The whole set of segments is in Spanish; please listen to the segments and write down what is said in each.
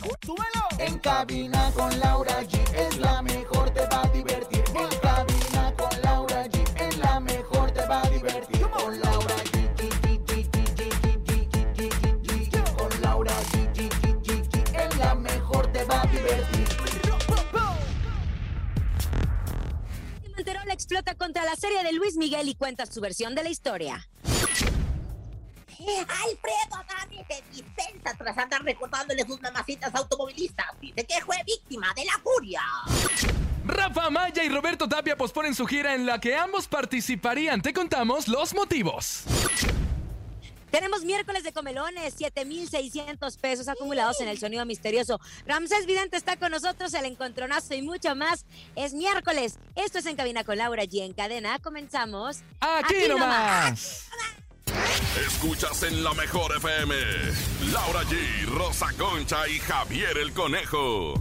¡Súbelo! En cabina con Laura G es la mejor, te va a divertir. En cabina con Laura G es la mejor, te va a divertir. Con Laura G. Con Laura G. La mejor, te va a divertir. Manterola explota contra la serie de Luis Miguel y cuenta su versión de la historia. Alfredo Adame se dispensa tras andar recordándole sus mamacitas automovilistas. Dice que fue víctima de la furia. Rafa Maya y Roberto Tapia posponen su gira en la que ambos participarían. Te contamos los motivos. Tenemos miércoles de comelones, 7,600 pesos acumulados en el sonido misterioso. Ramsés Vidente está con nosotros, el encontronazo y mucho más. Es miércoles. Esto es En Cabina con Laura G. En cadena comenzamos. Aquí, nomás. Escuchas en la mejor FM. Laura G, Rosa Concha y Javier el Conejo.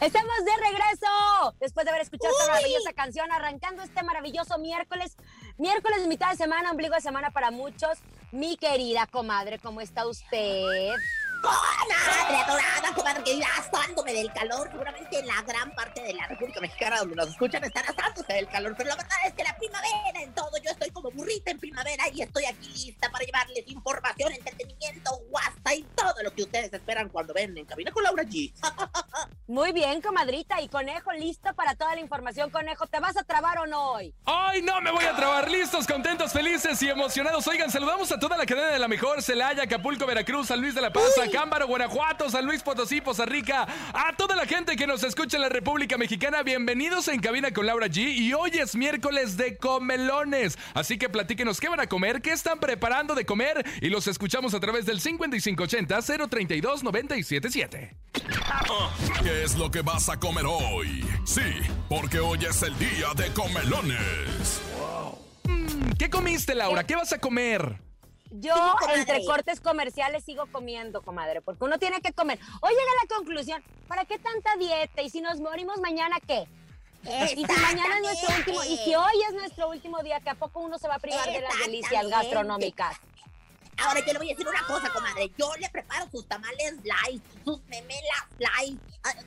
Estamos de regreso después de haber escuchado esta maravillosa canción, arrancando este maravilloso miércoles. Miércoles, mitad de semana, ombligo de semana para muchos. Mi querida comadre, ¿cómo está usted? Comadre adorada, comadre querida, asándome del calor. Seguramente en la gran parte de la República Mexicana donde nos escuchan están asándose del calor. Pero la verdad es que la primavera en todo, yo estoy como burrita en primavera y estoy aquí lista para llevarles información, entretenimiento, guasta y todo lo que ustedes esperan cuando ven en Cabina con Laura G. Muy bien, comadrita. Y Conejo, listo para toda la información. Conejo, ¿te vas a trabar o no hoy? ¡Ay, no me voy a trabar! Listos, contentos, felices y emocionados. Oigan, saludamos a toda la cadena de la mejor: Celaya, Acapulco, Veracruz, San Luis de la Paz, Cámbaro, Guanajuato, San Luis Potosí, Poza Rica. A toda la gente que nos escucha en la República Mexicana, bienvenidos en Cabina con Laura G. Y hoy es miércoles de comelones. Así que platíquenos qué van a comer, qué están preparando de comer. Y los escuchamos a través del 5580-032-977. ¿Qué es lo que vas a comer hoy? Sí, porque hoy es el día de comelones. ¿Qué comiste, Laura? ¿Qué vas a comer? Yo, entre cortes comerciales, sigo comiendo, comadre, porque uno tiene que comer. Hoy llega la conclusión, ¿para qué tanta dieta? Y si nos morimos mañana, ¿qué? Y si mañana es nuestro último, y si hoy es nuestro último día, ¿que a poco uno se va a privar de las delicias gastronómicas? Ahora yo le voy a decir una cosa, comadre. Yo le preparo sus tamales light, sus memelas light,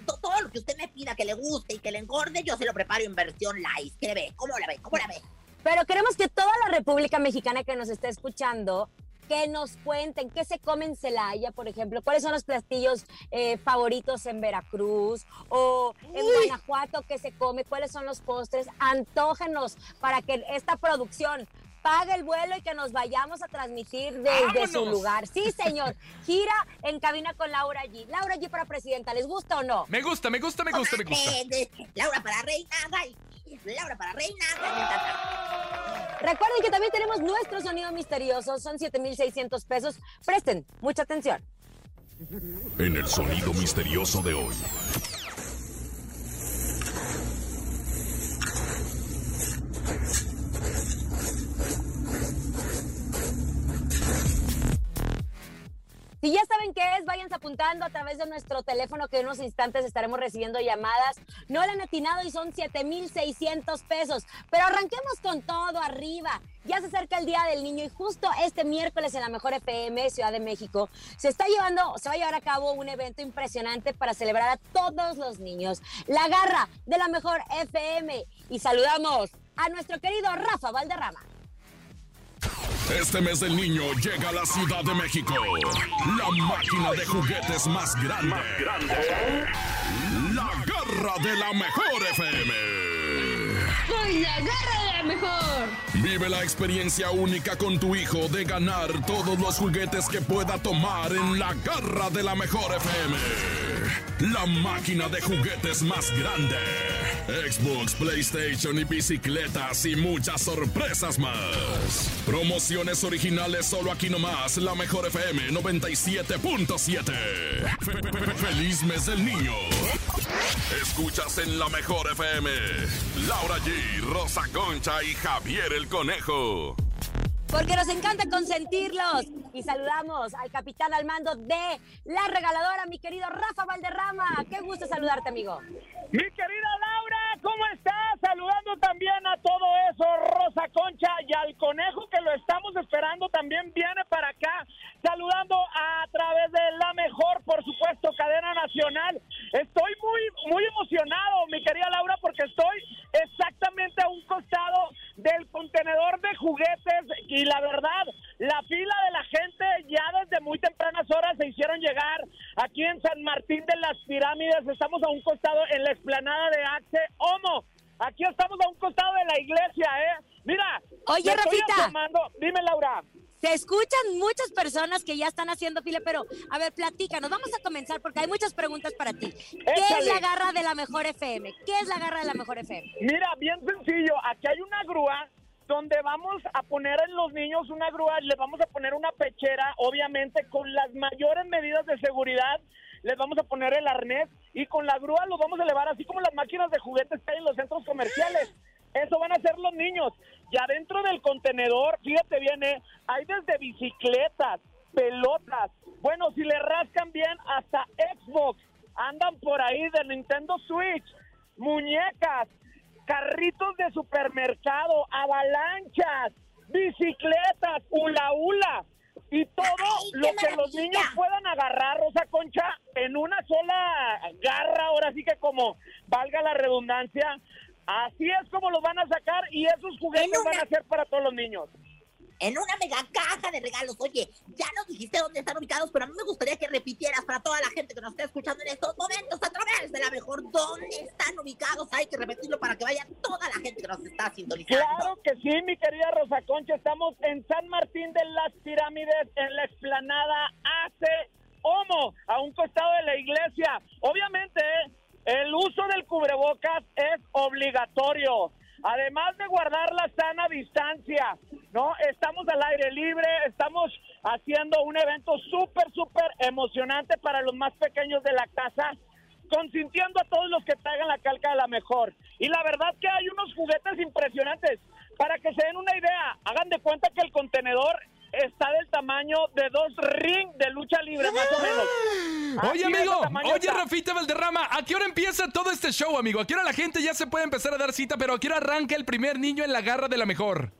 to- todo lo que usted me pida que le guste y que le engorde, yo se lo preparo en versión light. ¿Qué le ve? ¿Cómo la ve? ¿Cómo la ve? Pero queremos que toda la República Mexicana que nos esté escuchando, que nos cuenten qué se come en Celaya, por ejemplo, cuáles son los platillos eh, favoritos en Veracruz o en Guanajuato que se come, cuáles son los postres, antógenos para que esta producción pague el vuelo y que nos vayamos a transmitir desde su lugar. Sí, señor. Gira en cabina con Laura G. Laura G para presidenta, ¿les gusta o no? Me gusta, me gusta, me gusta, me gusta. Laura para reina, Laura para reina. Recuerden que también tenemos nuestro sonido misterioso, son 7,600 pesos. Presten mucha atención. En el sonido misterioso de hoy. Si ya saben qué es, váyanse apuntando a través de nuestro teléfono que en unos instantes estaremos recibiendo llamadas. No le han atinado y son 7,600 pesos. Pero arranquemos con todo arriba. Ya se acerca el Día del Niño y justo este miércoles en la Mejor FM Ciudad de México se está llevando, se va a llevar a cabo un evento impresionante para celebrar a todos los niños. La garra de la Mejor FM. Y saludamos a nuestro querido Rafa Valderrama. Este mes del niño llega a la Ciudad de México. La máquina de juguetes más grande. La garra de la mejor FM. ¡Soy la garra mejor! Vive la experiencia única con tu hijo de ganar todos los juguetes que pueda tomar en la garra de la mejor FM. La máquina de juguetes más grande. Xbox, PlayStation y bicicletas y muchas sorpresas más. Promociones originales solo aquí nomás. La mejor FM 97.7. Fe- fe- fe- Feliz mes del niño. Escuchas en la mejor FM. Laura G, Rosa Concha y Javier el Conejo. Porque nos encanta consentirlos. Y saludamos al capitán al mando de la regaladora, mi querido Rafa Valderrama. Qué gusto saludarte, amigo. Mi querida Laura, ¿cómo estás? Saludando también a todo eso, Rosa Concha y al conejo que lo estamos esperando también viene para acá, saludando a través de la mejor, por supuesto, cadena nacional. Estoy muy, muy emocionado, mi querida Laura, porque estoy exactamente a un costado del contenedor de juguetes y la verdad, la fila de la gente ya desde muy tempranas horas se hicieron llegar aquí en San Martín de las Pirámides. Estamos a un costado en la explanada de Axe Homo. Aquí estamos a un costado de la iglesia, ¿eh? Mira. Oye, me estoy Rafita. asomando. Dime, Laura. Se escuchan muchas personas que ya están haciendo fila, pero a ver, platícanos. Vamos a comenzar porque hay muchas preguntas para ti. ¿Qué es la garra de la mejor FM? ¿Qué es la garra de la mejor FM? Mira, bien sencillo. Aquí hay una grúa donde vamos a poner en los niños una grúa, les vamos a poner una pechera, obviamente con las mayores medidas de seguridad. Les vamos a poner el arnés y con la grúa los vamos a elevar, así como las máquinas de juguetes que hay en los centros comerciales. Eso van a hacer los niños. Y adentro del contenedor, fíjate bien, ¿eh? hay desde bicicletas, pelotas. Bueno, si le rascan bien, hasta Xbox. Andan por ahí de Nintendo Switch, muñecas, carritos de supermercado, avalanchas, bicicletas, hula hula. Y todo Ay, lo que los niños puedan agarrar, Rosa Concha, en una sola garra, ahora sí que como valga la redundancia, así es como los van a sacar y esos juguetes una- van a ser para todos los niños. En una mega caja de regalos. Oye, ya nos dijiste dónde están ubicados, pero a mí me gustaría que repitieras para toda la gente que nos está escuchando en estos momentos a través de la mejor dónde están ubicados. Hay que repetirlo para que vaya toda la gente que nos está sintonizando. Claro que sí, mi querida Rosa Concha. Estamos en San Martín de las Pirámides, en la explanada Ace Homo, a un costado de la iglesia. Obviamente, el uso del cubrebocas es obligatorio. Además de guardar la sana distancia, ¿no? Estamos al aire libre, estamos haciendo un evento súper, súper emocionante para los más pequeños de la casa consintiendo a todos los que traigan la calca de la mejor. Y la verdad que hay unos juguetes impresionantes. Para que se den una idea, hagan de cuenta que el contenedor está del tamaño de dos ring de lucha libre, más o menos. Oye, amigo, oye. Rafita Valderrama, ¿a qué hora empieza todo este show, amigo? ¿A qué hora la gente ya se puede empezar a dar cita, pero a qué hora arranca el primer niño en la garra de la mejor?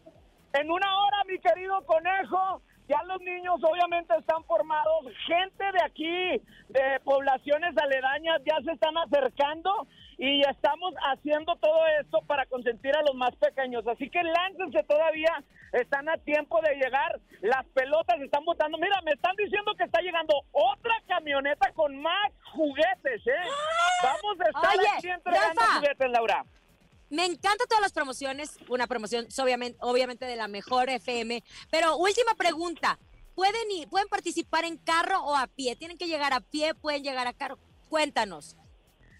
En una hora, mi querido conejo, ya los niños obviamente están formados. Gente de aquí, de poblaciones aledañas, ya se están acercando y estamos haciendo todo esto para consentir a los más pequeños. Así que láncense todavía, están a tiempo de llegar. Las pelotas están botando. Mira, me están diciendo que está llegando otra camioneta con más juguetes, ¿eh? Vamos a estar Oye, aquí entregando Rafa. juguetes, Laura. Me encantan todas las promociones, una promoción obviamente, obviamente de la mejor FM, pero última pregunta, ¿pueden, ir- ¿pueden participar en carro o a pie? ¿Tienen que llegar a pie? ¿Pueden llegar a carro? Cuéntanos.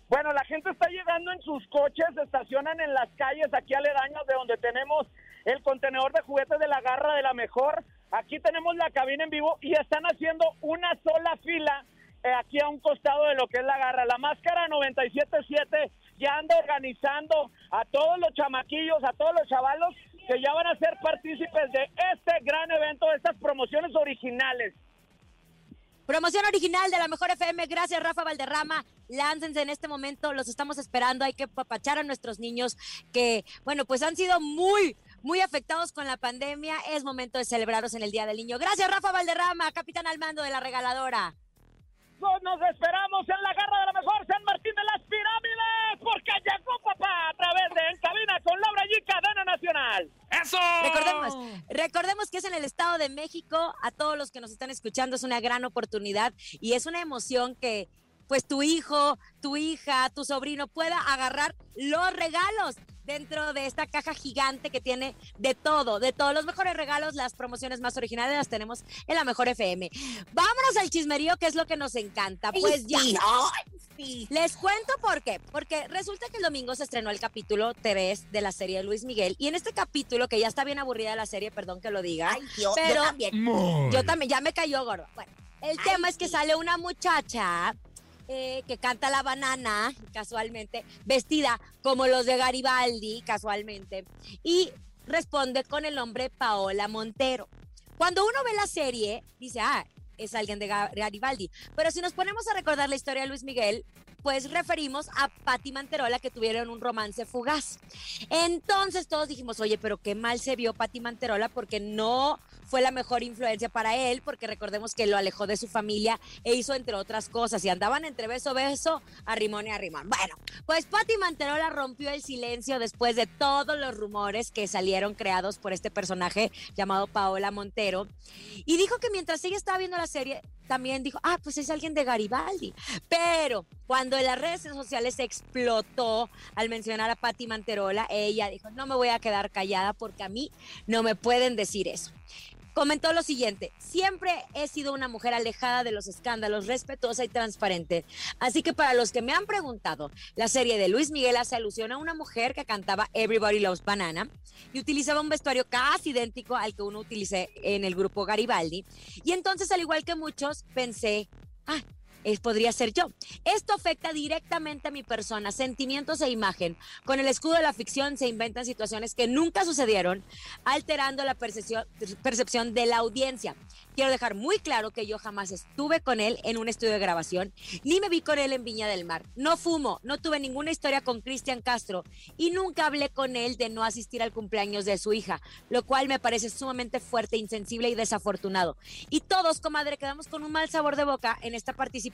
Bueno, la gente está llegando en sus coches, se estacionan en las calles aquí aledañas de donde tenemos el contenedor de juguetes de la garra de la mejor. Aquí tenemos la cabina en vivo y están haciendo una sola fila aquí a un costado de lo que es la garra. La máscara 977 ya anda organizando a todos los chamaquillos, a todos los chavalos que ya van a ser partícipes de este gran evento, de estas promociones originales. Promoción original de la mejor FM, gracias Rafa Valderrama. Láncense en este momento, los estamos esperando. Hay que papachar a nuestros niños que, bueno, pues han sido muy, muy afectados con la pandemia. Es momento de celebrarlos en el Día del Niño. Gracias Rafa Valderrama, capitán al mando de la regaladora. Nos esperamos en la garra de la mejor San Martín de las Pirámides, porque llegó papá a través de En Cabina con Laura G, cadena nacional. ¡Eso! Recordemos, recordemos que es en el Estado de México. A todos los que nos están escuchando es una gran oportunidad y es una emoción que pues tu hijo, tu hija, tu sobrino pueda agarrar los regalos. Dentro de esta caja gigante que tiene de todo, de todos los mejores regalos, las promociones más originales las tenemos en la mejor FM. Vámonos al chismerío, que es lo que nos encanta. Pues ya. Sí. Les cuento por qué. Porque resulta que el domingo se estrenó el capítulo 3 de la serie de Luis Miguel. Y en este capítulo, que ya está bien aburrida la serie, perdón que lo diga. Ay, Dios, pero yo también. Muy. yo también, ya me cayó gordo. Bueno, el Ay, tema es que sí. sale una muchacha eh, que canta la banana, casualmente, vestida como los de Garibaldi, casualmente, y responde con el nombre Paola Montero. Cuando uno ve la serie, dice, ah, es alguien de Ga- Garibaldi. Pero si nos ponemos a recordar la historia de Luis Miguel, pues referimos a Patti Manterola que tuvieron un romance fugaz. Entonces todos dijimos, oye, pero qué mal se vio Patti Manterola porque no fue la mejor influencia para él, porque recordemos que lo alejó de su familia e hizo entre otras cosas y andaban entre beso, beso, arrimón y arrimón. Bueno, pues Patti Manterola rompió el silencio después de todos los rumores que salieron creados por este personaje llamado Paola Montero y dijo que mientras ella estaba viendo la serie, también dijo, ah, pues es alguien de Garibaldi. Pero cuando las redes sociales explotó al mencionar a Patti Manterola, ella dijo, no me voy a quedar callada porque a mí no me pueden decir eso. Comentó lo siguiente, siempre he sido una mujer alejada de los escándalos, respetuosa y transparente. Así que para los que me han preguntado, la serie de Luis Miguel hace alusión a una mujer que cantaba Everybody Loves Banana y utilizaba un vestuario casi idéntico al que uno utilicé en el grupo Garibaldi. Y entonces, al igual que muchos, pensé, ah, es, podría ser yo. Esto afecta directamente a mi persona, sentimientos e imagen. Con el escudo de la ficción se inventan situaciones que nunca sucedieron, alterando la percepción, percepción de la audiencia. Quiero dejar muy claro que yo jamás estuve con él en un estudio de grabación, ni me vi con él en Viña del Mar. No fumo, no tuve ninguna historia con Cristian Castro y nunca hablé con él de no asistir al cumpleaños de su hija, lo cual me parece sumamente fuerte, insensible y desafortunado. Y todos, comadre, quedamos con un mal sabor de boca en esta participación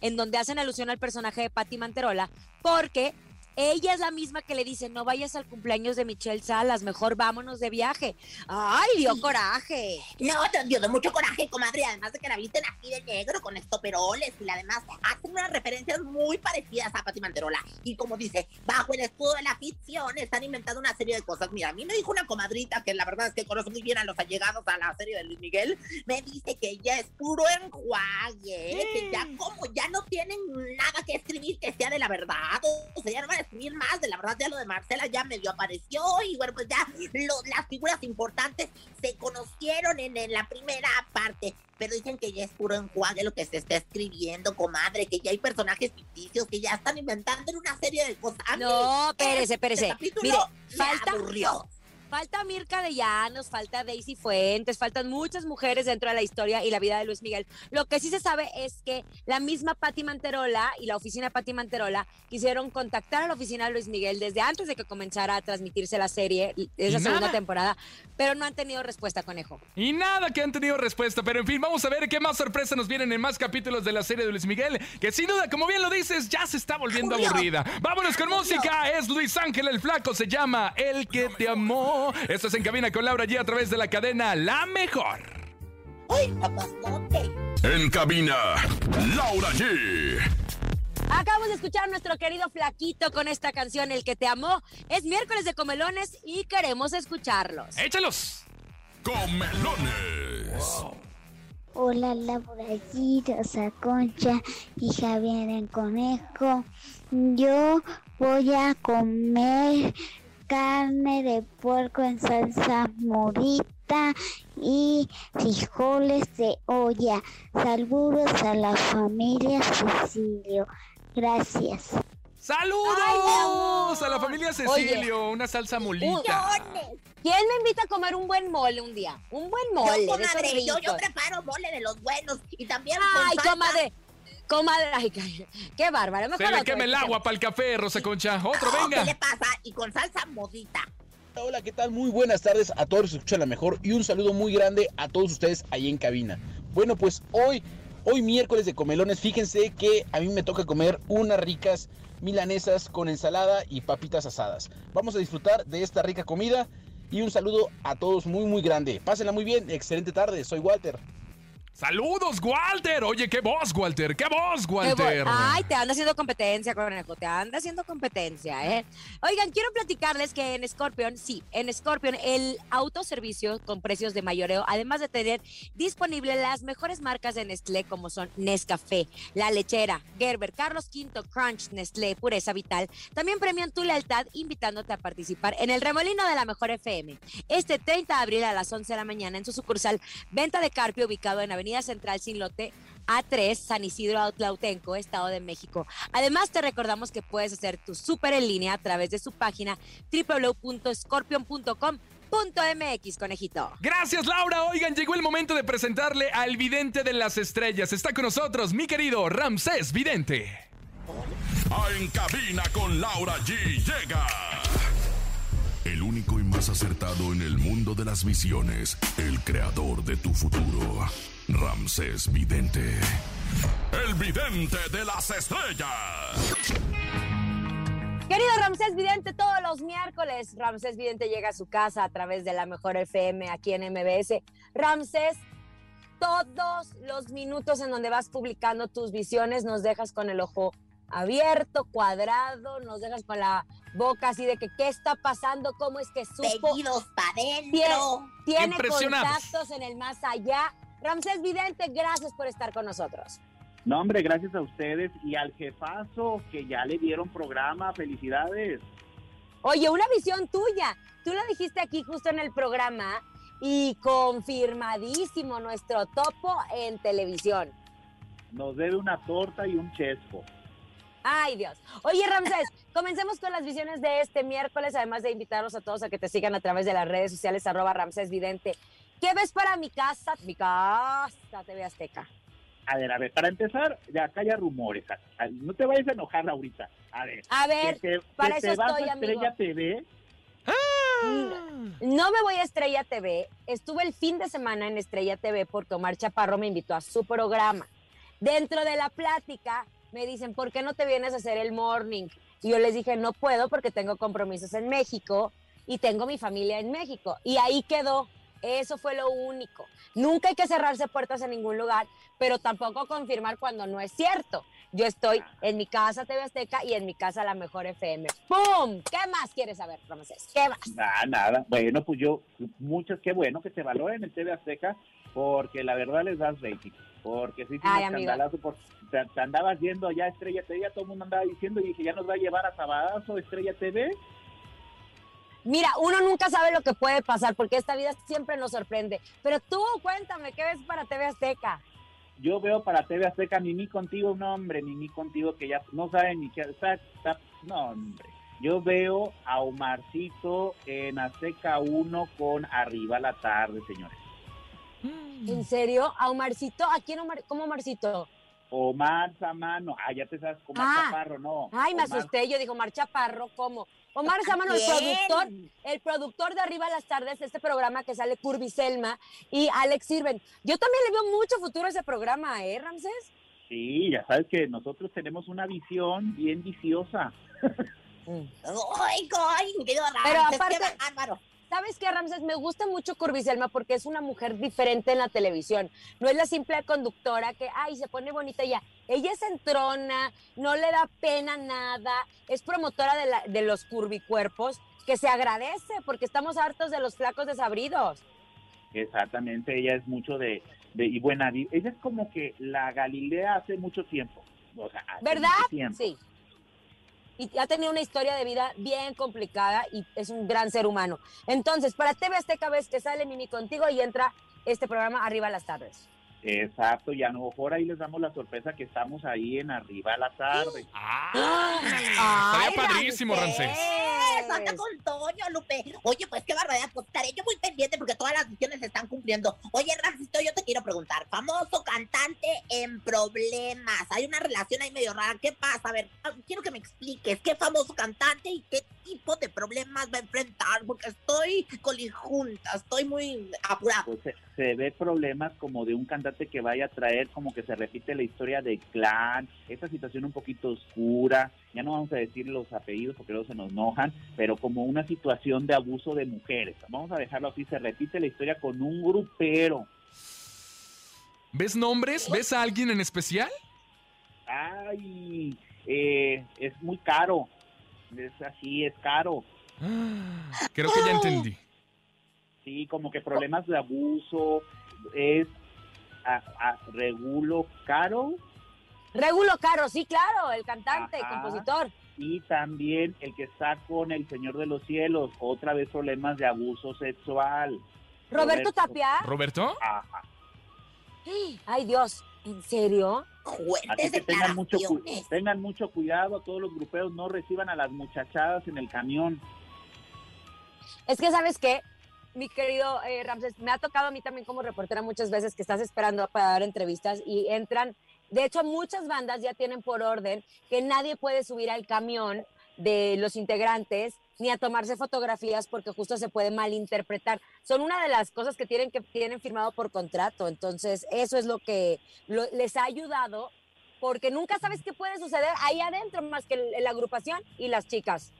en donde hacen alusión al personaje de Patti Manterola, porque ella es la misma que le dice, no vayas al cumpleaños de Michelle Salas, mejor vámonos de viaje. ¡Ay, dio coraje! No, te dio de mucho coraje, comadre. Además de que la visten así de negro con estoperoles y además hacen unas referencias muy parecidas a Pati Manterola. Y como dice, bajo el escudo de la ficción están inventando una serie de cosas. Mira, a mí me dijo una comadrita que la verdad es que conoce muy bien a los allegados a la serie de Luis Miguel. Me dice que ella es puro enjuague, que ya como ya no tienen nada que escribir que sea de la verdad. O sea, ya no van a escribir más. De la verdad, ya lo de Marcela ya medio apareció. Y bueno, pues ya lo- las figuras importantes se conocieron en, en la primera parte, pero dicen que ya es puro enjuague lo que se está escribiendo, comadre, que ya hay personajes ficticios que ya están inventando en una serie de cosas. No, espérese, este espérese. capítulo Mire, falta, aburrió. Falta Mirka de Llanos, falta Daisy Fuentes, faltan muchas mujeres dentro de la historia y la vida de Luis Miguel. Lo que sí se sabe es que la misma Patti Manterola y la oficina Patti Manterola quisieron contactar a la oficina de Luis Miguel desde antes de que comenzara a transmitirse la serie, esa ¿Y segunda nada? temporada, pero no han tenido respuesta, conejo. Y nada que han tenido respuesta, pero en fin, vamos a ver qué más sorpresas nos vienen en más capítulos de la serie de Luis Miguel, que sin duda, como bien lo dices, ya se está volviendo aburrida. Vámonos con música, es Luis Ángel el Flaco, se llama El que te amó. Esto es En Cabina con Laura G a través de la cadena La Mejor. ¡Uy, papazote! En cabina, Laura G. Acabamos de escuchar a nuestro querido Flaquito con esta canción, El que te amó. Es miércoles de comelones y queremos escucharlos. ¡Échalos! Comelones. Hola Laura G, Rosa Concha y Javier el Conejo. Yo voy a comer carne de puerco en salsa morita y frijoles de olla. Saludos a la familia Cecilio. Gracias. ¡Saludos! Ay, a la familia Cecilio, una salsa molita. ¿Quién me invita a comer un buen mole un día? Un buen mole. yo, comadre, yo, preparo mole de los buenos y también Ay, con comadre. Comadre, ay, qué- qué bárbaro. Se Mejor le quema el agua para el café, Rosa Concha. Otro, Oh, ¿Qué le venga. pasa? Y con salsa modita. Hola, ¿qué tal? Muy buenas tardes a todos los que escuchan la mejor y un saludo muy grande a todos ustedes ahí en cabina. Bueno, pues hoy, hoy miércoles de comelones, fíjense que a mí me toca comer unas ricas milanesas con ensalada y papitas asadas. Vamos a disfrutar de esta rica comida y un saludo a todos muy muy grande. Pásenla muy bien, excelente tarde, soy Walter. Saludos, Walter. Oye, qué voz, Walter. Qué voz, Walter. Ay, te anda haciendo competencia, conejo. Te anda haciendo competencia, ¿eh? Oigan, quiero platicarles que en Scorpion, sí, en Scorpion, el autoservicio con precios de mayoreo, además de tener disponible las mejores marcas de Nestlé, como son Nescafé, La Lechera, Gerber, Carlos V, Crunch, Nestlé, Pureza Vital, también premian tu lealtad invitándote a participar en el remolino de la Mejor FM. Este 30 de abril a las 11 de la mañana en su sucursal Venta de Carpio, ubicado en Avenida Central Sin Lote, A3, San Isidro Autlautenco, Estado de México. Además, te recordamos que puedes hacer tu súper en línea a través de su página www.scorpion.com.mx, conejito. Gracias, Laura. Oigan, llegó el momento de presentarle al vidente de las estrellas. Está con nosotros mi querido Ramsés Vidente. En cabina con Laura G llega. El único y más acertado en el mundo de las visiones, el creador de tu futuro, Ramsés Vidente. El vidente de las estrellas. Querido Ramsés Vidente, todos los miércoles Ramsés Vidente llega a su casa a través de la Mejor FM aquí en MBS. Ramsés, todos los minutos en donde vas publicando tus visiones nos dejas con el ojo abierto, cuadrado, nos dejas con la boca así de que qué está pasando, cómo es que supo. Pedidos para Tiene, adentro. tiene Impresionados. contactos en el más allá. Ramsés Vidente, gracias por estar con nosotros. No, hombre, gracias a ustedes y al jefazo que ya le dieron programa. Felicidades. Oye, una visión tuya. Tú lo dijiste aquí justo en el programa y confirmadísimo nuestro topo en televisión. Nos debe una torta y un chesco. Ay, Dios. Oye, Ramsés, comencemos con las visiones de este miércoles, además de invitarlos a todos a que te sigan a través de las redes sociales, arroba Ramsés Vidente. ¿Qué ves para mi casa? Mi casa, TV Azteca. A ver, a ver, para empezar, ya acá hay rumores. a- a- No te vayas a enojar ahorita. A ver. A ver, que te, para que te eso vas estoy, a Estrella amigo. TV. No me voy a Estrella TV. Estuve el fin de semana en Estrella TV porque Omar Chaparro me invitó a su programa. Dentro de la plática me dicen, ¿por qué no te vienes a hacer el morning? Y yo les dije, no puedo porque tengo compromisos en México y tengo mi familia en México. Y ahí quedó. Eso fue lo único. Nunca hay que cerrarse puertas en ningún lugar, pero tampoco confirmar cuando no es cierto. Yo estoy en mi casa TV Azteca y en mi casa La Mejor FM. ¡Pum! ¿Qué más quieres saber, Ramsés? ¿Qué más? Nada, nada. Bueno, pues yo, muchas, qué bueno que te valoren el TV Azteca, porque la verdad les das rating. Porque sí, Ay, un escandalazo, por- te, te andabas yendo allá a Estrella TV, ya todo el mundo andaba diciendo y dije, ya nos va a llevar a Sabadazo Estrella TV. Mira, uno nunca sabe lo que puede pasar porque esta vida siempre nos sorprende. Pero tú, cuéntame, ¿qué ves para TV Azteca? Yo veo para TV Azteca Mimi contigo, no hombre, Mimi contigo que ya no saben ni qué, está, está- no hombre. Yo veo a Omarcito en Azteca 1 con Arriba la Tarde, señores. ¿En serio? ¿A Omarcito? ¿A quién Omar? ¿Cómo Omarcito? Omar Samano, ah, ya te sabes, Omar Ah. Chaparro, no. Ay, me Omar- asusté. Yo digo, Omar Chaparro, ¿cómo? Omar Samano, el productor, el productor de Arriba las Tardes, de este programa que sale Curby Selma y Alex Sirven. Yo también le veo mucho futuro a ese programa, ¿eh, Ramsés? Sí, ya sabes que nosotros tenemos una visión bien viciosa. ¡Ay, ay, querido Pero Ramses, aparte-! ¿Sabes qué, Ramses? Me gusta mucho Curbiselma porque es una mujer diferente en la televisión. No es la simple conductora que, ay, se pone bonita ya. Ella es entrona, no le da pena nada, es promotora de, la- de los curvicuerpos, que se agradece porque estamos hartos de los flacos desabridos. Exactamente, ella es mucho de, de y buena, ella es como que la Galilea hace mucho tiempo. O sea, hace ¿Verdad? mucho tiempo. Sí. Y ha tenido una historia de vida bien complicada y es un gran ser humano. Entonces, para TV Azteca ves que sale Mimi contigo y entra este programa Arriba las Tardes. Exacto, y a lo mejor ahí les damos la sorpresa que estamos ahí en arriba a la tarde. Ah, ¡Ay, padrísimo, Ramsés. ¡Eh! ¡Anda con Toño, Lupe! Oye, pues qué barbaridad, pues estaré yo muy pendiente porque todas las misiones se están cumpliendo. Oye, Ramsito, yo te quiero preguntar, famoso cantante en problemas. Hay una relación ahí medio rara. ¿Qué pasa? A ver, quiero que me expliques qué famoso cantante y qué tipo de problemas va a enfrentar, porque estoy colijunta, estoy muy apurada. Pues se, se ve problemas como de un cantante que vaya a traer como que se repite la historia de clan, esta situación un poquito oscura, ya no vamos a decir los apellidos porque luego se nos enojan, pero como una situación de abuso de mujeres. Vamos a dejarlo así, se repite la historia con un grupero. ¿Ves nombres? ¿Ves a alguien en especial? Ay, eh, es muy caro. Es así, es caro. Creo que ya entendí. Sí, como que problemas de abuso. Es a, a- regulo caro Regulo Caro, sí, claro, el cantante, Ajá. compositor. y también el que está con el Señor de los Cielos. Otra vez problemas de abuso sexual. Roberto Tapia. ¿Roberto? Ajá. Ay, Dios, ¿en serio? Así que tengan mucho, tengan mucho cuidado, todos los gruperos no reciban a las muchachadas en el camión. Es que, ¿sabes qué? Mi querido eh, Ramses, me ha tocado a mí también como reportera muchas veces que estás esperando para dar entrevistas y entran. De hecho, muchas bandas ya tienen por orden que nadie puede subir al camión de los integrantes ni a tomarse fotografías porque justo se puede malinterpretar. Son una de las cosas que tienen que tienen firmado por contrato. Entonces, eso es lo que lo- les ha ayudado porque nunca sabes qué puede suceder ahí adentro más que la agrupación y las chicas.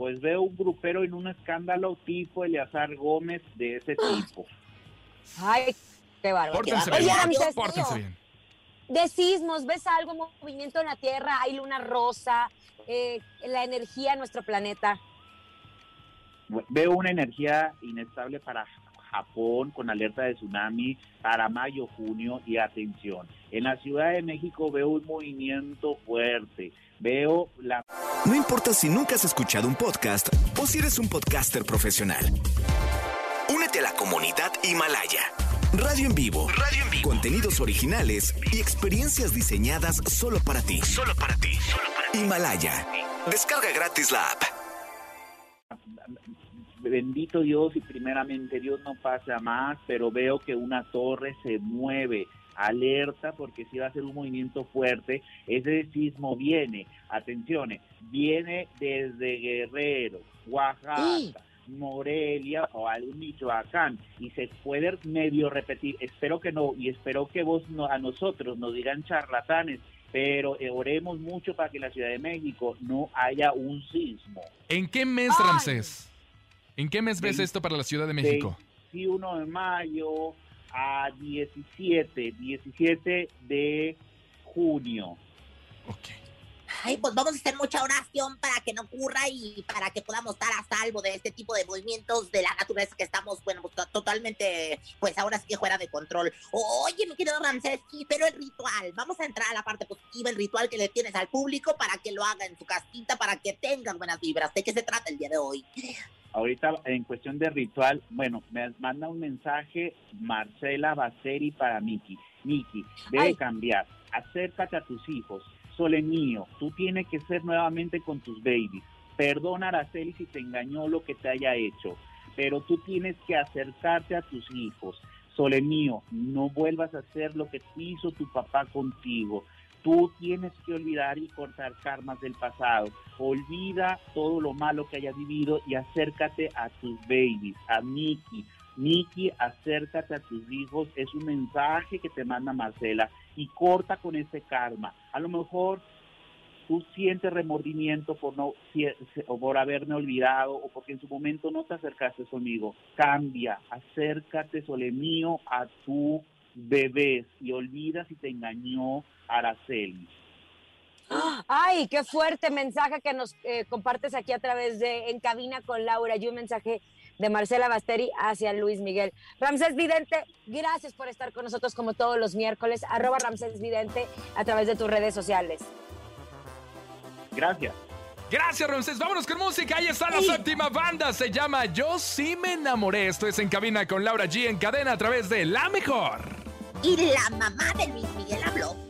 Pues veo un grupero en un escándalo tipo Eleazar Gómez de ese tipo. Ay, qué bárbaro. Pórtense Oye, bien. Pórtense bien. de sismos, ¿ves algo, movimiento en la Tierra? Hay luna rosa, eh, la energía en nuestro planeta. Veo una energía inestable para Japón con alerta de tsunami para mayo, junio y atención. En la Ciudad de México veo un movimiento fuerte. Veo la No importa si nunca has escuchado un podcast o si eres un podcaster profesional. Únete a la comunidad Himalaya. Radio en vivo. Radio en vivo. Contenidos originales y experiencias diseñadas solo para ti. Solo para ti. Himalaya. Descarga gratis la app. Bendito Dios y primeramente Dios no pasa más, pero veo que una torre se mueve. Alerta porque si va a ser un movimiento fuerte, ese sismo viene, atención, viene desde Guerrero, Oaxaca, Morelia o algún Michoacán y se puede medio repetir. Espero que no y espero que vos no, a nosotros nos digan charlatanes, pero eh, oremos mucho para que en la Ciudad de México no haya un sismo. ¿En qué mes, Ramsés? ¿En qué mes ves esto para la Ciudad de México? 21 de mayo a 17, 17 de junio. Ay, pues vamos a hacer mucha oración para que no ocurra y para que podamos estar a salvo de este tipo de movimientos de la naturaleza que estamos, bueno, pues, to- totalmente, pues ahora sí que fuera de control. Oye, mi querido Ramsés, pero el ritual, vamos a entrar a la parte positiva, el ritual que le tienes al público para que lo haga en su casita, para que tengan buenas vibras. ¿De qué se trata el día de hoy? Ahorita en cuestión de ritual, bueno, me manda un mensaje Marcela Baceri para Miki. Miki, debe Ay. cambiar. Acércate a tus hijos. Sole mío, tú tienes que ser nuevamente con tus babies. Perdona, Araceli, si te engañó lo que te haya hecho. Pero tú tienes que acercarte a tus hijos. Sole mío, no vuelvas a hacer lo que hizo tu papá contigo. Tú tienes que olvidar y cortar karmas del pasado. Olvida todo lo malo que hayas vivido y acércate a tus babies, a Miki. Miki, acércate a tus hijos. Es un mensaje que te manda Marcela y corta con ese karma. A lo mejor tú sientes remordimiento por no por haberme olvidado o porque en su momento no te acercaste conmigo. Cambia, acércate, sole mío, a tu bebé y olvida si te engañó Araceli. Ay, qué fuerte mensaje que nos eh, compartes aquí a través de En Cabina con Laura y un mensaje de Marcela Basteri hacia Luis Miguel. Ramsés Vidente, gracias por estar con nosotros como todos los miércoles. Arroba Ramsés Vidente a través de tus redes sociales. Gracias. Gracias, Ramsés. Vámonos con música. Ahí está la séptima banda. Se llama Yo sí me enamoré. Esto es En Cabina con Laura G en cadena a través de La Mejor. Y la mamá de Luis Miguel habló.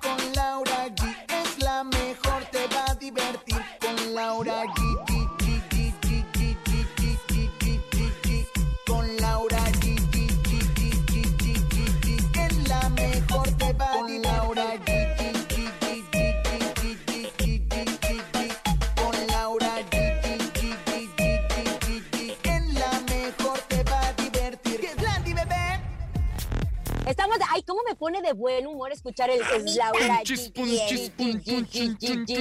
pone de buen humor escuchar el A Laura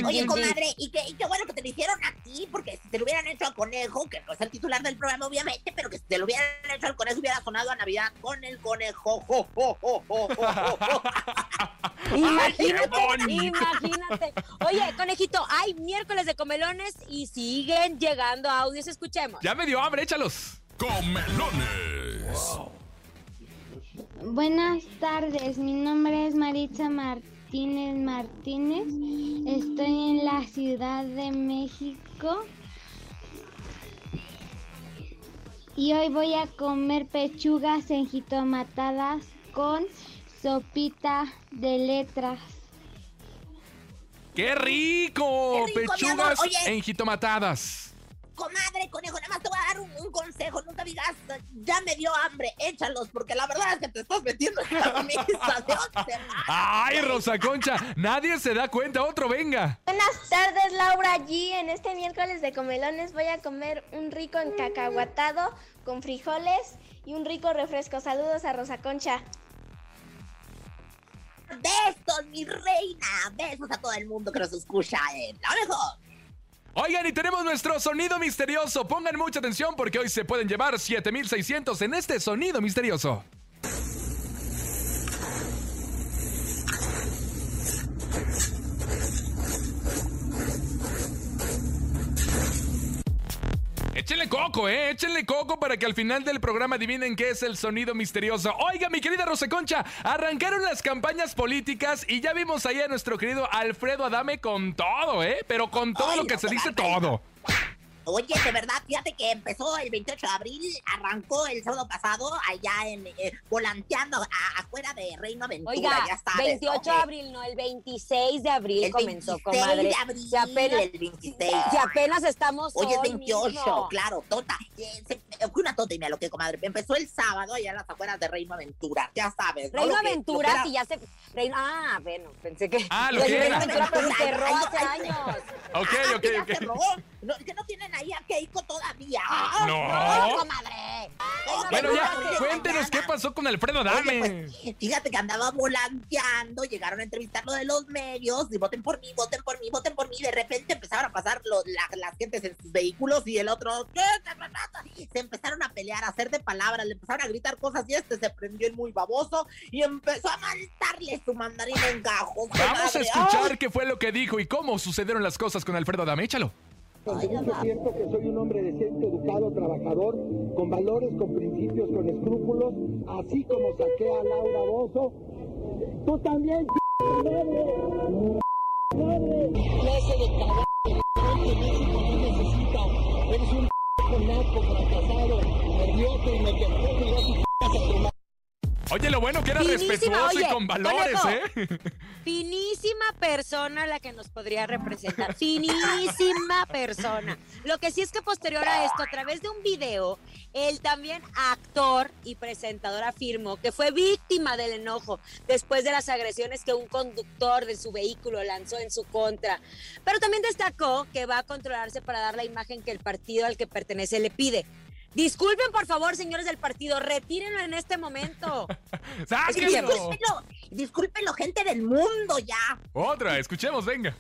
Oye, comadre, y qué, y qué bueno que te lo hicieron a ti, porque si te lo hubieran hecho al conejo, que no es el titular del programa, obviamente, pero que si te lo hubieran hecho al conejo, hubiera sonado a Navidad con el conejo. Jo, jo, jo, jo, jo, jo. Imagínate, bonito. imagínate. Oye, conejito, hay miércoles de comelones y siguen llegando audios. Escuchemos. Ya me dio hambre, échalos. Comelones. Buenas tardes, mi nombre es Maritza Martínez Martínez. Estoy en la Ciudad de México. Y hoy voy a comer pechugas enjitomatadas con sopita de letras. ¡Qué rico! Qué. Pechugas Oye. enjitomatadas. Comadre, conejo, nada más te voy a dar un, un consejo. Nunca digas, ya me dio hambre, échalos, porque la verdad es que te estás metiendo en la mesa de once. ¡Ay, Rosa Concha! Nadie se da cuenta. Otro, venga. Buenas tardes, Laura G. En este miércoles de comelones voy a comer un rico encacahuatado con frijoles y un rico refresco. Saludos a Rosa Concha. Besos, mi reina. Besos a todo el mundo que nos escucha en la mejor. Oigan, y tenemos nuestro sonido misterioso. Pongan mucha atención porque hoy se pueden llevar 7600 en este sonido misterioso. Échenle coco, ¿eh? Échenle coco para que al final del programa adivinen qué es el sonido misterioso. Oiga, mi querida Rosa Concha, arrancaron las campañas políticas y ya vimos ahí a nuestro querido Alfredo Adame con todo, ¿eh? Pero con todo Ay, lo que no, se dice todo. Oye, de verdad, fíjate que empezó el 28 de abril, arrancó el sábado pasado allá en eh, volanteando a- afuera de Reino Aventura, Oiga, ya sabes. 28 de ¿no? abril, no, el 26 de abril El comenzó, 26 comadre. de abril, Si apenas, el 26. si apenas estamos Hoy es hoy 28, mismo. claro, tonta. Eh, eh, una tonta y me lo que comadre. Empezó el sábado allá en las afueras de Reino Aventura, ya sabes. ¿no? Reino que- que Aventura, era- si ya se... Reino, ah, bueno, pensé que... Ah, lo Oye, que Reino era. Aventura, pero se cerró Ay, hace años. Ok, Ah, ok, que ok. No, que no tienen ahí a Keiko todavía. No. comadre. Bueno, ya, cuéntenos qué pasó con Alfredo Adame. Oye, pues, fíjate que andaba volanteando, llegaron a entrevistarlo de los medios, y voten por mí, voten por mí, voten por mí. De repente empezaron a pasar lo- la- las gentes en sus vehículos y el otro, ¿qué? Se empezaron a pelear, a hacer de palabras, le empezaron a gritar cosas y este se prendió el muy baboso y empezó a mandarle su mandarín en gajos. Vamos a escuchar qué fue lo que dijo y cómo sucedieron las cosas con Alfredo Adame. Échalo. Es cierto que soy un hombre decente, educado, trabajador, con valores, con principios, con escrúpulos, así como saqué a Laura Bozo. Tú también. Eres un fracasado, y me a. Oye, lo bueno que era Finísima, respetuoso oye, y con valores, conejo. ¿eh? Finísima persona la que nos podría representar. Finísima persona. Lo que sí es que posterior a esto, a través de un video, el también actor y presentador afirmó que fue víctima del enojo después de las agresiones que un conductor de su vehículo lanzó en su contra. Pero también destacó que va a controlarse para dar la imagen que el partido al que pertenece le pide. Disculpen, por favor, señores del partido, retírenlo en este momento. ¡Sáquenlo! Discúlpenlo, discúlpenlo, gente del mundo ya. Otra, escuchemos, venga.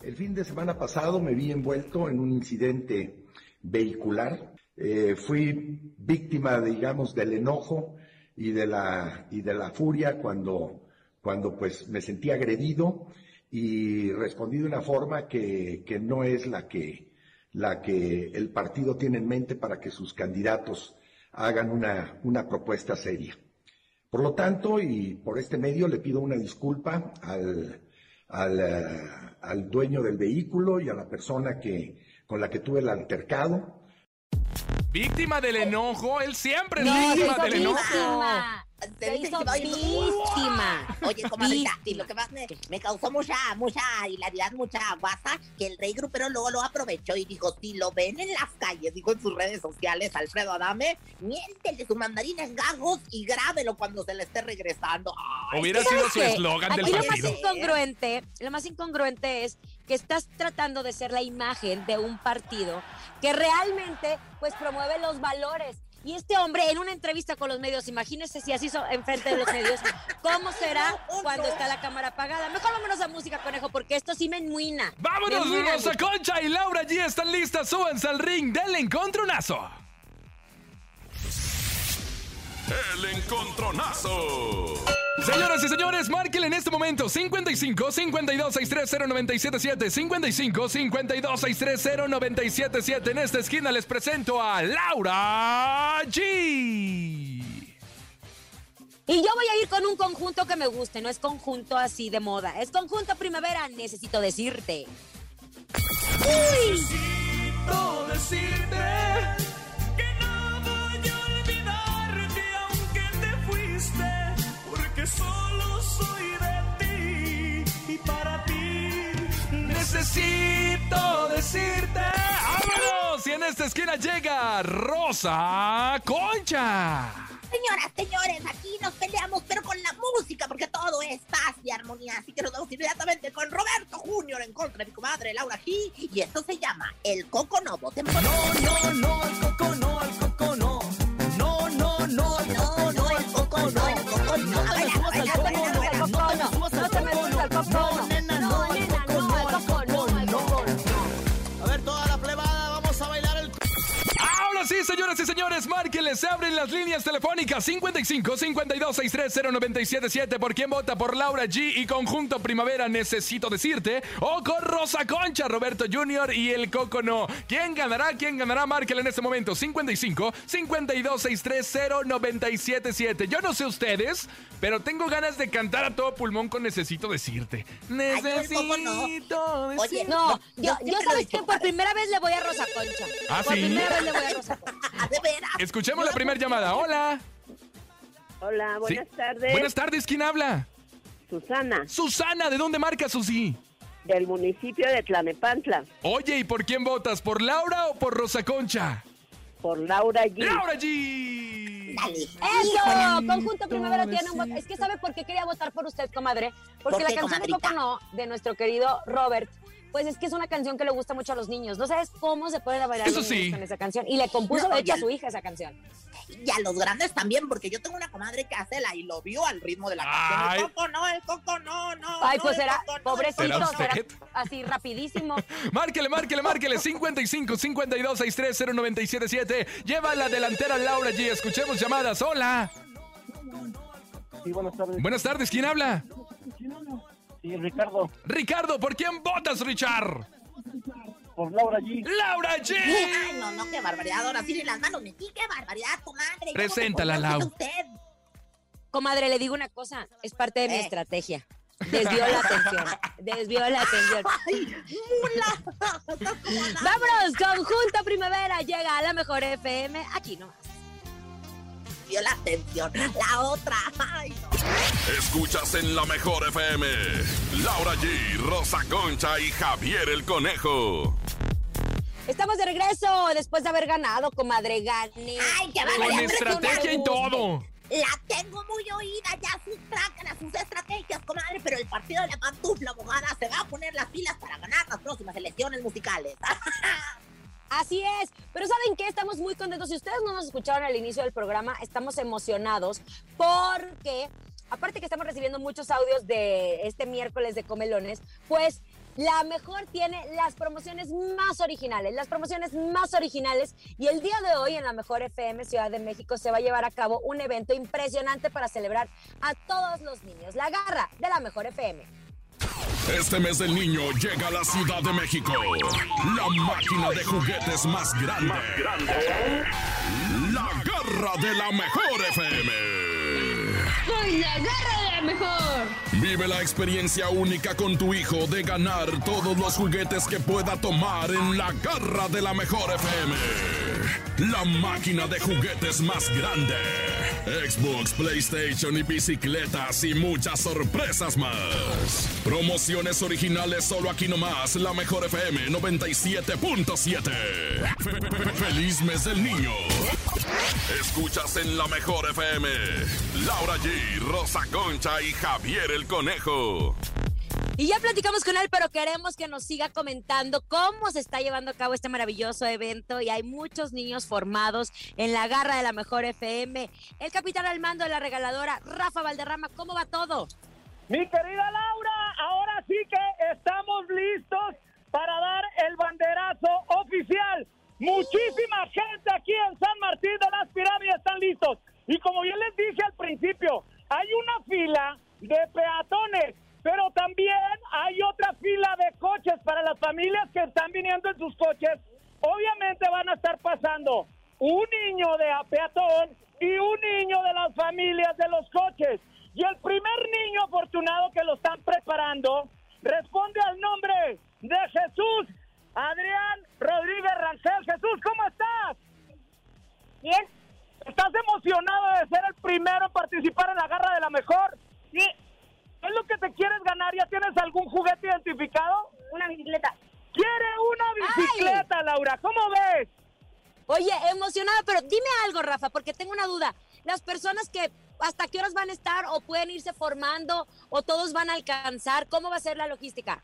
El fin de semana pasado me vi envuelto en un incidente vehicular. Eh, fui víctima, digamos, del enojo y de la, y de la furia cuando, cuando pues me sentí agredido y respondí de una forma que, que no es la que, la que el partido tiene en mente para que sus candidatos hagan una, una propuesta seria. Por lo tanto, y por este medio le pido una disculpa al, al, eh, al dueño del vehículo y a la persona que, con la que tuve el altercado. Víctima del enojo, él siempre es No, víctima del enojo. víctima. Hizo va- víctima. Oye, comadrita, y lo que más me, me causó mucha, mucha hilaridad, mucha guasa, que el rey grupero luego lo aprovechó y dijo, si lo ven en las calles, dijo en sus redes sociales, Alfredo Adame, miéntele su mandarín en gajos y grábelo cuando se le esté regresando. Ay, Hubiera sido ¿sabes su eslogan del Aquí lo más partido. incongruente, lo más incongruente es que estás tratando de ser la imagen de un partido que realmente pues promueve los valores. Y este hombre en una entrevista con los medios, imagínense si así hizo enfrente de los medios, ¿cómo será cuando está la cámara apagada? Mejor vámonos a música, conejo, porque esto sí me enmuina. ¡Vámonos, Rosa. Concha y Laura G están listas! ¡Súbanse al ring del encontronazo! El encontronazo. Señoras y señores, márquenle en este momento 55 52 630 977 55 52 630 977 En esta esquina les presento a Laura G. Y yo voy a ir con un conjunto que me guste, no es conjunto así de moda, es conjunto primavera, necesito decirte. Necesito decirte solo soy de ti y para ti Necesito decirte. ¡Vámonos! Y en esta esquina llega Rosa Concha. Señoras, señores, aquí nos peleamos, pero con la música, porque todo es paz y armonía. Así que nos vamos inmediatamente con Roberto Junior en contra de mi comadre Laura G. Y esto se llama El Coco No. Voten por No, no, no, el coco no, el coco no. No, no, no, el coco no, señoras y señores, márquenles, se abren las líneas telefónicas 55 52 630 977 ¿Por quién vota? Por Laura G y Conjunto Primavera, necesito decirte. O con Rosa Concha, Roberto Junior y el Coco No. ¿Quién ganará? ¿Quién ganará? Márquenle en este momento 55 52 630 977 Yo no sé ustedes, pero tengo ganas de cantar a todo pulmón con Necesito decirte. Necesito decirte. Oye, No, yo, sabes que por primera vez le voy a Rosa Concha. ¿Ah, por sí? primera vez le voy a Rosa Concha. De veras. Escuchemos la primera llamada. Hola. Hola, buenas Sí. tardes. Buenas tardes, ¿quién habla? Susana, Susana, ¿de dónde marca Susi? del municipio de Tlanepantla, Oye, ¿y por quién votas? ¿Por Laura o por Rosa Concha? por Laura G. ¡Laura G! Dale. Eso, Conjunto Primavera tiene un voto. Es que ¿sabe por qué quería votar por usted, comadre? Porque ¿Por la canción de? Coco No, de nuestro querido Robert, pues es que es una canción que le gusta mucho a los niños. No sabes cómo se pueden bailar Eso los niños sí. con esa canción. Y le compuso, No, de hecho, a su hija esa canción. Y a los grandes también, porque yo tengo una comadre que hace la y lo vio al ritmo de la Ay. canción. El coco no, el coco no, no. Ay, no, pues el será, coco no. pobrecito, ¿Será así rapidísimo. Márquele, márquele, márquele. 55 52 630 977 Lleva la delantera Laura G. Escuchemos llamadas. Hola. Sí, buenas tardes. Buenas tardes, ¿quién habla? Sí, Ricardo, Ricardo, ¿por quién votas, Richard? por Laura G. ¡Laura G! Ay, no, no, qué barbaridad. Ahora sí ni las manos metí, qué barbaridad, comadre. ¿Cómo se Preséntala, conoce Lau. usted? Comadre, le digo una cosa, es parte de mi Eh. estrategia. Desvió la atención. Desvió la atención. Ay, mula. Vámonos, Conjunto Primavera llega a la mejor FM. Aquí nomás. La atención. La otra. Ay, no. Escuchas en la mejor FM. Laura G, Rosa Concha y Javier el Conejo. Estamos de regreso después de haber ganado, comadre. Gané. Ay, qué Con barbaridad. estrategia y todo. La tengo muy oída, ya sus trácalas, sus estrategias, comadre, pero el partido de la pantufla abogada se va a poner las pilas para ganar las próximas elecciones musicales. Así es, pero ¿saben qué? Estamos muy contentos. Si ustedes no nos escucharon al inicio del programa, estamos emocionados porque, aparte que estamos recibiendo muchos audios de este miércoles de Comelones, pues la mejor tiene las promociones más originales, las promociones más originales. Y el día de hoy en la mejor FM Ciudad de México se va a llevar a cabo un evento impresionante para celebrar a todos los niños. La garra de la mejor FM. Este mes del niño llega a la Ciudad de México. La máquina de juguetes más grande. La garra de la mejor FM. ¡Soy la garra de la mejor! Vive la experiencia única con tu hijo de ganar todos los juguetes que pueda tomar en la garra de la mejor FM. La máquina de juguetes más grande. Xbox, PlayStation y bicicletas y muchas sorpresas más. Promociones originales solo aquí nomás, la mejor FM 97.7. Fe- fe- fe- Feliz mes del niño. Escuchas en la mejor FM. Laura G, Rosa Concha y Javier el Conejo. Y ya platicamos con él, pero queremos que nos siga comentando cómo se está llevando a cabo este maravilloso evento y hay muchos niños formados en la garra de la mejor FM. El capitán al mando de la regaladora, Rafa Valderrama, ¿cómo va todo? Mi querida Laura, ahora sí que estamos listos para dar el banderazo oficial. Muchísima gente aquí en San Martín de las Pirámides están listos. Y como bien les dije al principio, hay una fila de peatones, pero también hay otra fila de coches para las familias que están viniendo en sus coches. Obviamente van a estar pasando un niño de a peatón y un niño de las familias de los coches. Y el primer niño afortunado que lo están preparando responde al nombre de Jesús Adrián Rodríguez Rangel. Jesús, ¿cómo estás? Bien. ¿Estás emocionado de ser el primero en participar en la garra de la mejor? Sí. ¿Qué es lo que te quieres ganar? ¿Ya tienes algún juguete identificado? Una bicicleta. ¿Quiere una bicicleta, Laura? ¿Cómo ves? Oye, emocionada, pero dime algo, Rafa, porque tengo una duda. Las personas que hasta qué horas van a estar o pueden irse formando o todos van a alcanzar, ¿cómo va a ser la logística?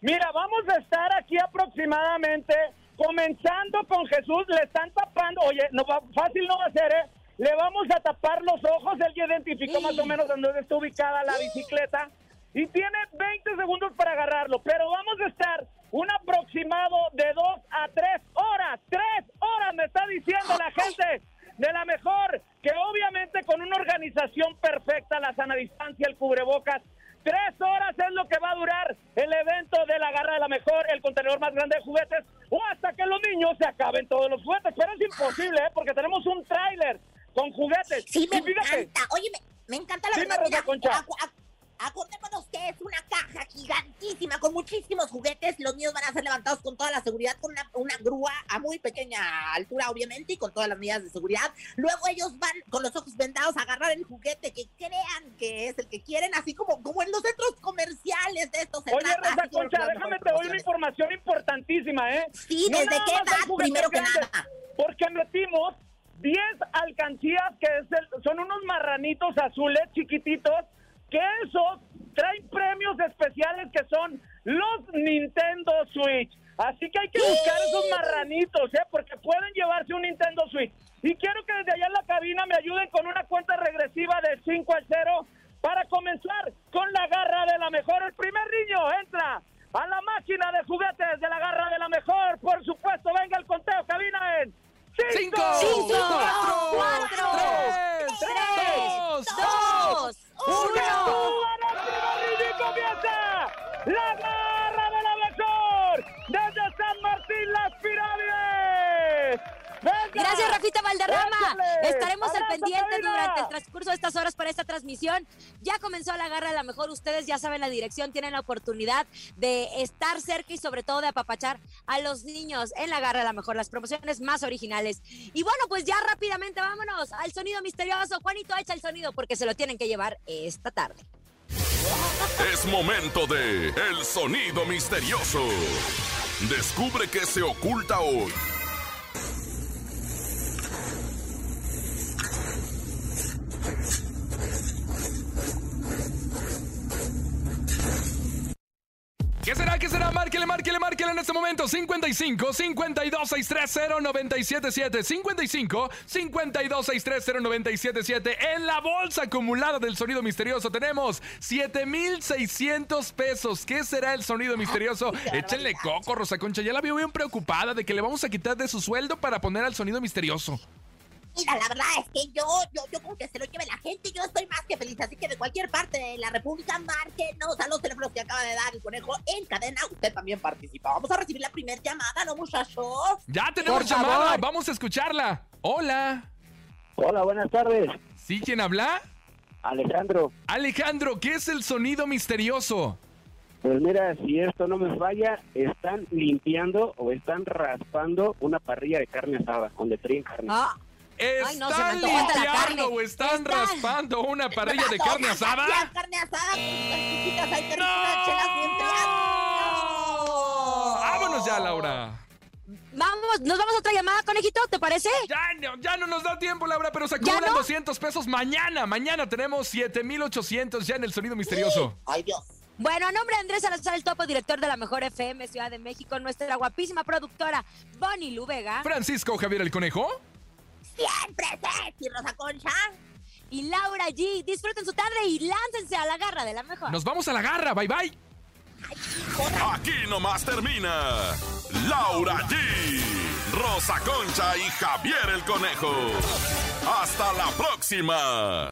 Mira, vamos a estar aquí aproximadamente, comenzando con Jesús, le están tapando, oye, no va, fácil no va a ser, ¿eh? Le vamos a tapar los ojos, él ya identificó más o menos dónde está ubicada la bicicleta y tiene 20 segundos para agarrarlo, pero vamos a estar un aproximado de 2 a 3 horas, 3 horas me está diciendo la gente de la mejor, que obviamente con una organización perfecta, la sana distancia, el cubrebocas, Tres horas es lo que va a durar el evento de la garra de la mejor, el contenedor más grande de juguetes, o hasta que los niños se acaben todos los juguetes. Pero es imposible, ¿eh? porque tenemos un tráiler con juguetes. Sí, me fíjate, encanta. Oye, me, me encanta la Dime, verdad. Mira, Concha. acu- acordémonos que es una caja gigantísima con muchísimos juguetes. Los niños van a ser levantados con toda la seguridad, con una, una grúa a muy pequeña altura, obviamente, y con todas las medidas de seguridad. Luego ellos van con los ojos vendados a agarrar el juguete que crean que es el que quieren, así como, como en los centros comerciales de estos. Oye, trata, Rosa Concha, déjame te doy una información importantísima, ¿eh? Sí, ¿desde nada qué edad, primero que nada? Porque metimos 10 alcancías que es el- son unos marranitos azules chiquititos que esos traen premios especiales que son los Nintendo Switch. Así que hay que buscar esos marranitos, ¿eh? Porque pueden llevarse un Nintendo Switch. Y quiero que desde allá en la cabina me ayuden con una cuenta regresiva de 5 al 0 para comenzar con la garra de la mejor. El primer niño entra a la máquina de juguetes de la garra de la mejor. Por supuesto, venga el conteo, cabina 5, Cinco, cuatro, tres, dos, dos, uno. Y comienza la garra de la Rafita Valderrama. Échale. Estaremos al pendiente durante el transcurso de estas horas para esta transmisión. Ya comenzó la garra de la mejor. Ustedes ya saben la dirección, tienen la oportunidad de estar cerca y sobre todo de apapachar a los niños en la garra de la mejor, las promociones más originales. Y bueno, pues ya rápidamente vámonos al sonido misterioso. Juanito, echa el sonido porque se lo tienen que llevar esta tarde. Es momento de El Sonido Misterioso. Descubre qué se oculta hoy. ¿Qué será? ¿Qué será? Márquele, márquele, márquele en este momento. 55 52 630 977 55 52 630 977 En la bolsa acumulada del sonido misterioso tenemos 7600 pesos. ¿Qué será el sonido misterioso? Échenle coco, Rosa Concha. Ya la veo bien preocupada de que le vamos a quitar de su sueldo para poner al sonido misterioso. Mira, la verdad es que yo, yo, yo como que se lo lleve la gente, yo estoy más que feliz, así que de cualquier parte de la República, márquenos a los teléfonos que acaba de dar el conejo en cadena, usted también participa. Vamos a recibir la primera llamada, ¿no, muchachos? Ya tenemos Por llamada. favor. Vamos a escucharla. Hola. Hola, buenas tardes. ¿Sí? ¿Quién habla? Alejandro. Alejandro, ¿qué es el sonido misterioso? Pues mira, si esto no me falla, están limpiando o están raspando una parrilla de carne asada, donde fríen carne. Ah. Ay, no, se me ¿Están la carne. limpiando o están Están. raspando una parrilla de carne asada? Carne asada, frías. Vámonos ya, Laura. Vamos, nos vamos a otra llamada, conejito, ¿te parece? Ya no, ya no nos da tiempo, Laura, pero se ¿Ya acumulan no? 200 pesos mañana. Mañana tenemos 7800 ya en el sonido misterioso. Ay, Dios. Bueno, a nombre de Andrés Salazar, el topo director de la Mejor FM Ciudad de México, nuestra guapísima productora Bonnie Lubega. Francisco Javier el Conejo. Siempre sexy, Rosa Concha. Y Laura G. Disfruten su tarde y láncense a la garra de la mejor. Nos vamos a la garra. Bye bye. Aquí nomás termina Laura G, Rosa Concha y Javier el Conejo. Hasta la próxima.